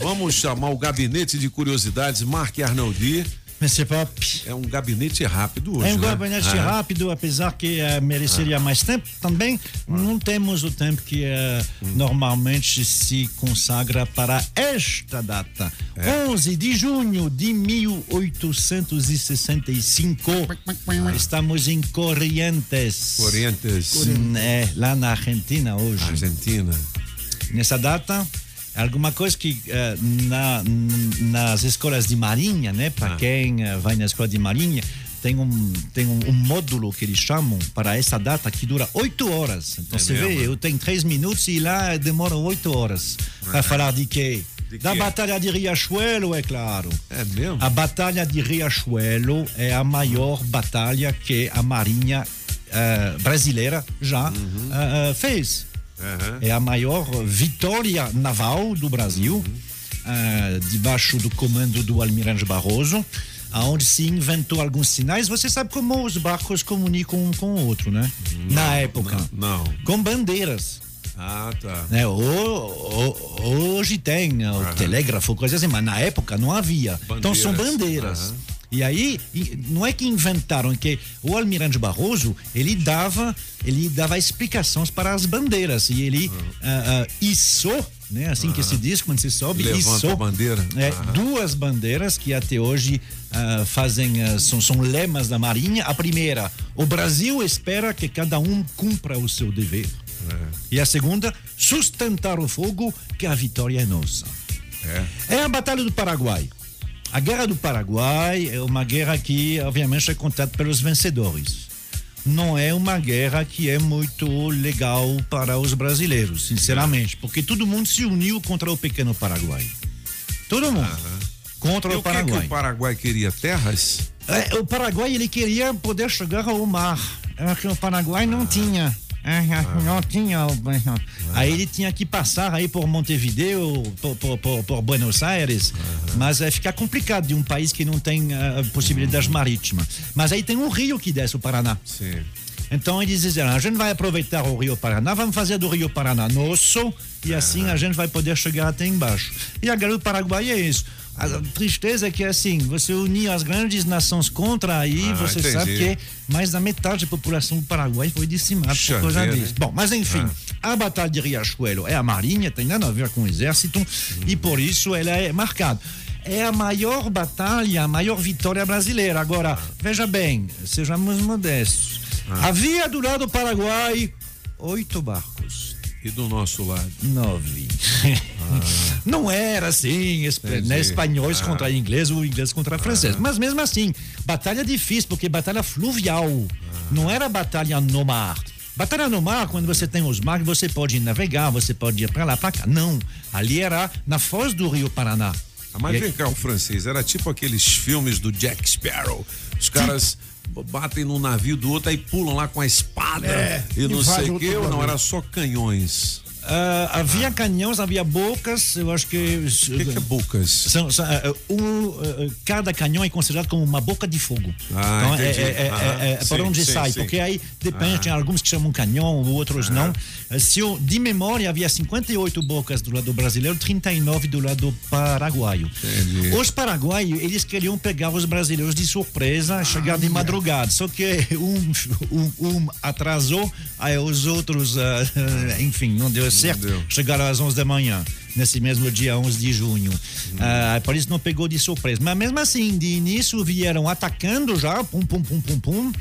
Vamos chamar o gabinete de curiosidades, Mark Arnoldi. Monsieur Pop. É um gabinete rápido hoje. É um né? gabinete Ah. rápido, apesar que eh, mereceria mais tempo. Também não temos o tempo que eh, normalmente se consagra para esta data. 11 de junho de 1865. Estamos em Corrientes. Corrientes, É, lá na Argentina hoje. Argentina. Nessa data, alguma coisa que eh, na, nas escolas de marinha, né? Para quem eh, vai na escola de marinha, tem um, tem um, um módulo que eles chamam para essa data que dura oito horas. Então É você vê, mesmo? eu tenho três minutos e lá demora oito horas. Para falar de quê? De Da? Batalha de Riachuelo, é claro. É mesmo? A Batalha de Riachuelo é a maior batalha que a Marinha eh, brasileira já eh, eh, fez. Aham. É a maior vitória naval do Brasil, eh, debaixo do comando do Almirante Barroso, onde se inventou alguns sinais. Você sabe como os barcos comunicam um com o outro, né? Na época. Não. Com bandeiras. Ah, tá. Né? Ho- ho- hoje tem o telégrafo, coisa assim, mas na época não havia. Então são Bandeiras. bandeiras. E aí, não é que inventaram, que o Almirante Barroso, ele dava, ele dava explicações para as bandeiras. E ele ah, ah, içou, né? Assim que se diz quando se sobe, Levanta içou a bandeira. é, duas bandeiras que até hoje ah, fazem ah, são, são lemas da Marinha. A primeira, o Brasil espera que cada um cumpra o seu dever. E a segunda, sustentar o fogo, que a vitória é nossa. É. É a Batalha do Paraguai. A Guerra do Paraguai é uma guerra que, obviamente, é contada pelos vencedores. Não é uma guerra que é muito legal para os brasileiros, sinceramente, porque todo mundo se uniu contra o pequeno Paraguai. Todo mundo. Contra E o o que, que Paraguai. o Paraguai queria? Terras? É, o Paraguai ele queria poder chegar ao mar, é que o Paraguai não tinha. É, Não tinha. o- Aí ele tinha que passar aí por Montevideo, por, por, por- por Buenos Aires, mas é ficar complicado de um país que não tem ah, possibilidade marítima. Mas aí tem um rio que desce o Paraná. Sim. Então eles disseram, a gente vai aproveitar o Rio Paraná, vamos fazer do Rio Paraná nosso e assim a gente vai poder chegar até embaixo. E a do Paraguai é isso. A tristeza é que assim, você unir as grandes nações contra aí, Ah, você entendi. sabe que mais da metade da população do Paraguai foi dizimada Puxa por causa vida, disso. Bom, mas enfim, a Batalha de Riachuelo é a marinha, tem nada a ver com o exército e por isso ela é marcada. É a maior batalha, a maior vitória brasileira. Agora, veja bem, sejamos modestos. Havia do lado do Paraguai oito barcos. E do nosso lado? Nove. Não era assim, né, espanhóis Ah. contra inglês ou inglês contra francês. Mas mesmo assim, batalha difícil, porque batalha fluvial. Não era batalha no mar. Batalha no mar, quando você tem os mares, você pode navegar, você pode ir para lá, para cá. Não. Ali era na foz do Rio Paraná. Ah, mas E- vem cá, o francês, era tipo aqueles filmes do Jack Sparrow. Os caras batem num navio do outro, aí pulam lá com a espada É, e não sei o que, ou não, era só canhões. Ah, havia canhões, havia bocas, eu acho que. O que, que é Bucas? São, são, eh, um, eh, cada canhão é considerado como uma boca de fogo. Ah, então, é, entendi. é, é, Aham. é, é para Sim, onde sim, sai, sim. porque aí depende, tem alguns que chamam canhão, outros não. Eh, Se eu, de memória, havia 58 bocas do lado brasileiro, 39 do lado paraguaio. Entendi. Os paraguaios, eles queriam pegar os brasileiros de surpresa, chegar de madrugada. Só que um, um, um atrasou, aí os outros, ah, enfim, não deu certo. Chegaram às 11 da manhã, nesse mesmo dia 11 de junho. Ah, por isso não pegou de surpresa. Mas mesmo assim, de início vieram atacando já, pum, pum, pum, pum, pum.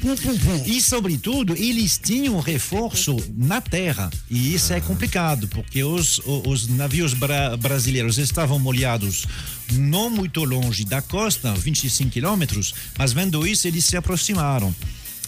E, sobretudo, eles tinham reforço na terra. E isso é complicado, porque os, os navios bra- brasileiros estavam molhados não muito longe da costa, 25 quilômetros, mas vendo isso, eles se aproximaram.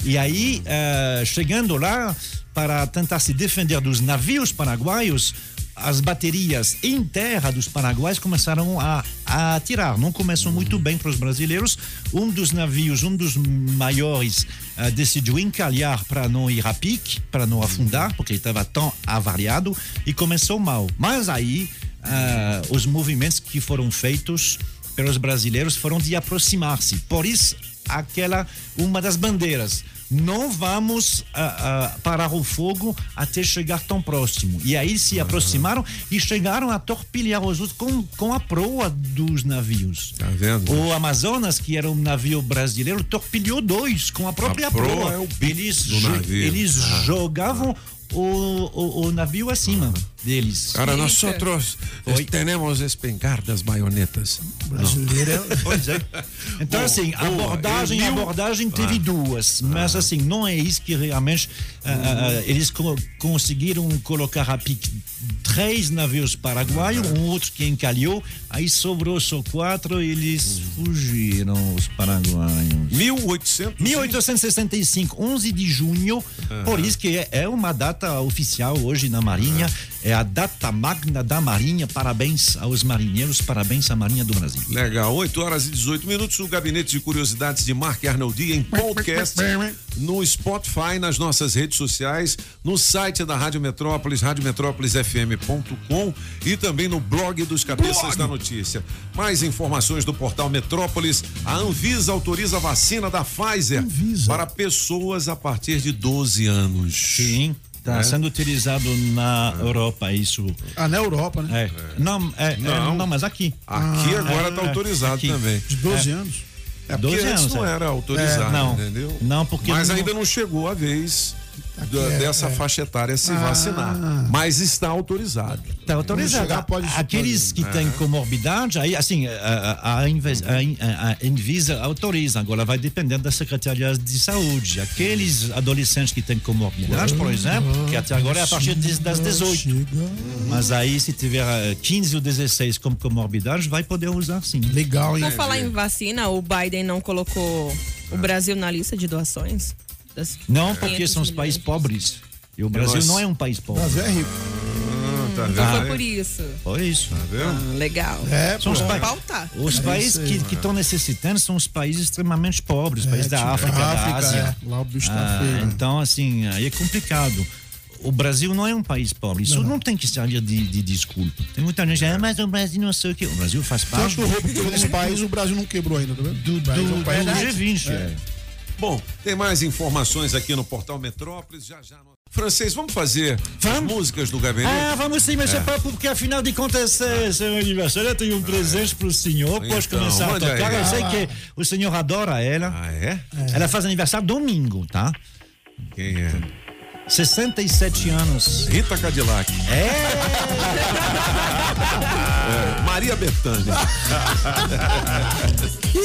E aí, eh, chegando lá, para tentar se defender dos navios paraguaios, as baterias em terra dos paraguaios começaram a, a atirar. Não começou muito bem para os brasileiros. Um dos navios, um dos maiores, eh, decidiu encalhar para não ir a pique, para não afundar, porque estava tão avariado, e começou mal. Mas aí, ah, os movimentos que foram feitos pelos brasileiros foram de aproximar-se. Por isso, aquela uma das bandeiras. Não vamos ah, ah, parar o fogo até chegar tão próximo. E aí se aproximaram e chegaram a torpilhar os outros com, com a proa dos navios. Tá vendo? O Amazonas, que era um navio brasileiro, torpilhou dois com a própria A proa proa. é eles eles Ah. jogavam o, o, o navio acima deles. Cara, nosotros Oi. tenemos espingardas baionetas. Brasileiro é. Pois é. Então, assim, boa. abordagem, E mil- abordagem teve duas, mas assim, não é isso que realmente ah, ah, eles co- conseguiram colocar a pique três navios paraguaios, um outro que encalhou, aí sobrou só quatro, eles fugiram, os paraguaios. 1800. 1865, 11 de junho, por isso que é, é uma data oficial hoje na Marinha, é a data magna da Marinha. Parabéns aos marinheiros, parabéns à Marinha do Brasil. Legal, 8 horas e 18 minutos. O Gabinete de Curiosidades de Mark Arnoldi em podcast, no Spotify, nas nossas redes sociais, no site da Rádio Metrópolis, radiometrópolisfm.com e também no blog dos Cabeças da Notícia. Mais informações do portal Metrópolis. A Anvisa autoriza a vacina da Pfizer Anvisa. para pessoas a partir de 12 anos. Sim, está É. sendo utilizado na Europa, isso. Ah, na Europa, né? É. Não, é, é, Não. não, mas aqui. Aqui agora está é, autorizado aqui. também. De 12 anos. É porque 12 antes anos, não é. era autorizado, É, não. entendeu? Não, porque Mas não- ainda não chegou a vez da- é, dessa é. faixa etária se Ah. vacinar. Mas está autorizado. Está autorizado. chegar, pode- Aqueles que têm comorbidade, aí, assim, a, a, a Inves- a a- a Anvisa autoriza, agora vai depender da Secretaria de Saúde. Aqueles adolescentes que têm comorbidade, por exemplo, que até agora é a partir das 18. Chega. Mas aí, se tiver eh, 15 ou 16 como comorbidade, vai poder usar sim. Legal, hein? Por falar em vacina, o Biden não colocou o Brasil na lista de doações? Das Não, porque 500 são os países pobres. E o Brasil não é um país O pobre. Brasil é rico. tá Então foi por isso. Foi isso. Tá vendo? Ah, legal. É, São os pa- Pautar. Os É países aí, que estão necessitando são os países extremamente pobres, os É, países da tipo, África, da África, Ásia. é. Lá o bicho tá Ah, feio. né? então, assim, aí é complicado. O Brasil não é um país pobre. Isso não, tem que servir de, de desculpa. Tem muita gente, ah, mas o Brasil não sei o quê. O Brasil faz parte Tanto do, roubo que país, o Brasil não quebrou ainda, tá vendo? do, O Brasil é um do país da- G20. é. Bom, tem mais informações aqui no portal Metrópolis. Já já. no- Francês, vamos fazer as Vamos. músicas do gabinete? Ah, vamos sim, mas é. papo, porque afinal de contas é seu aniversário. Eu tenho um presente pro senhor. Pode Então, começar a tocar. Eu sei Ah, que o senhor adora ela. Ah, é? Ela faz aniversário domingo, tá? Quem é? 67 anos. Rita Cadillac. É! É, Maria Bethânia.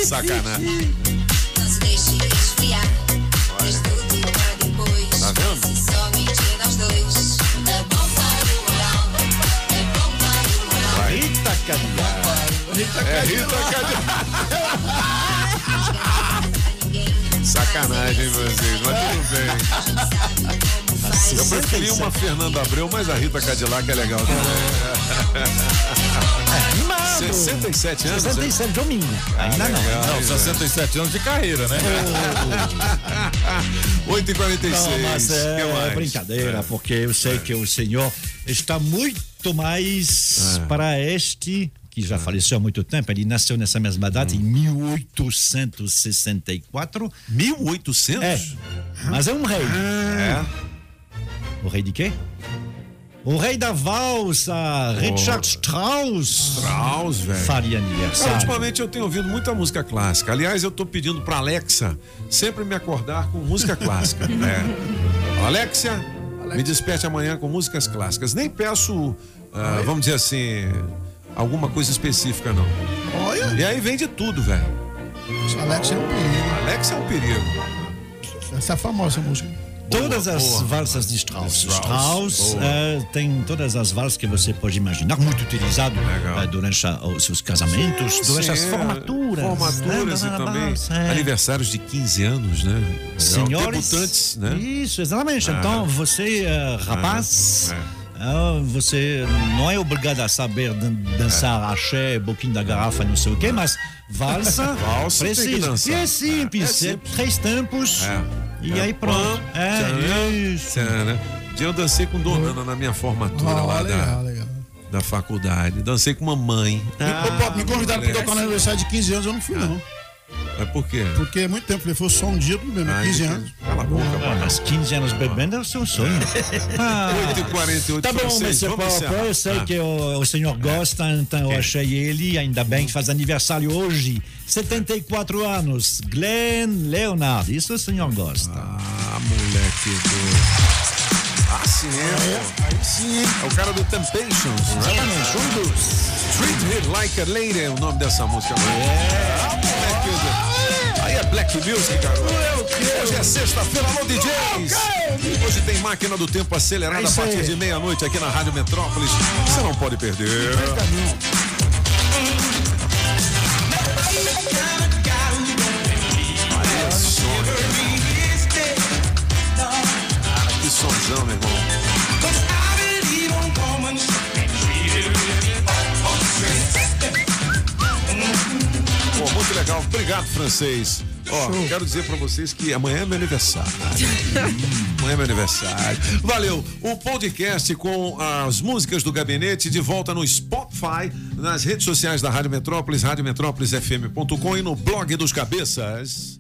Sacanagem. Tá. É bom para o moral. É bom para o moral. Rita Cadillac. É Sacanagem, vocês, mas tudo bem. Eu preferi uma Fernanda Abreu, mas a Rita Cadillac é legal também. Animado. 67 anos? 67, domingo. Ainda não. legal. Não, 67 anos de carreira, né? 8 e 46 Não, mas é mais? brincadeira, porque eu sei que o senhor está muito mais para este, que já faleceu há muito tempo, ele nasceu nessa mesma data, em 1864. 1800? É, mas é um rei. É. O rei de quê? O rei da valsa, Richard Strauss, Strauss, velho. faria Cara, aniversário. ultimamente eu tenho ouvido muita música clássica. Aliás, eu tô pedindo pra Alexa sempre me acordar com música clássica. é. Alexia, me desperte amanhã com músicas clássicas. Nem peço, ah, vamos dizer assim, alguma coisa específica, não. Olha, E aí vem de tudo, velho. Alex é um perigo. Alexa é um perigo. Essa é a famosa música. Todas Boa, as boa. valsas de Strauss. Strauss, Strauss, eh, tem todas as valsas que você pode imaginar, muito utilizado eh, durante a- os seus casamentos, durante as Sim, formaturas. Formaturas né, e também é. aniversários de 15 anos, né? Legal. Senhores, Debutantes, né? Isso, exatamente. Então, você, eh, rapaz, é. ah, você não é obrigado a saber dan- dançar axé, boquinho da garrafa, não sei o quê, mas valsa, Valsa precisa. E é simples, É é, simples. três tempos É. e aí pronto. Pam, É, tchan, isso. tchan, né? Dia eu dancei com Donana na minha formatura lá legal, da. legal. Da faculdade. Dancei com mamãe. Pop, me convidaram moleque. tocar no aniversário de 15 anos, eu não fui, não. Mas por quê? Porque é muito tempo. Falei, foi só um dia, bem, mas Ai, 15 que- anos. Cala a boca, Ah, mano. mas 15 anos bebendo é o seu sonho. Ah, 8h48 Tá bom, Mr. vamos Pop, encerrar. eu sei Ah. que o, o senhor gosta, então eu achei ele, ainda bem que faz aniversário hoje, 74 anos, Glenn Leonard, isso o senhor gosta. Ah, moleque do. Ah, sim, é. Aí sim, hein? É o cara do Temptations. Exatamente, um dos. Treat Me Like a Lady é o nome dessa música. É. Ah, moleque. É Black Music, garoto. Hoje é sexta-feira, alô DJs. Hoje tem máquina do tempo acelerada É a partir de meia-noite aqui na Rádio Metrópolis. Você não pode perder. Olha Cara, que sonzão, meu irmão. Pô, muito legal. Obrigado, francês. Ó, quero dizer pra vocês que amanhã é meu aniversário. Hum, amanhã é meu aniversário. Valeu. O podcast com as músicas do gabinete de volta no Spotify, nas redes sociais da Rádio Metrópolis, radiometrópolisfm.com e no blog dos cabeças.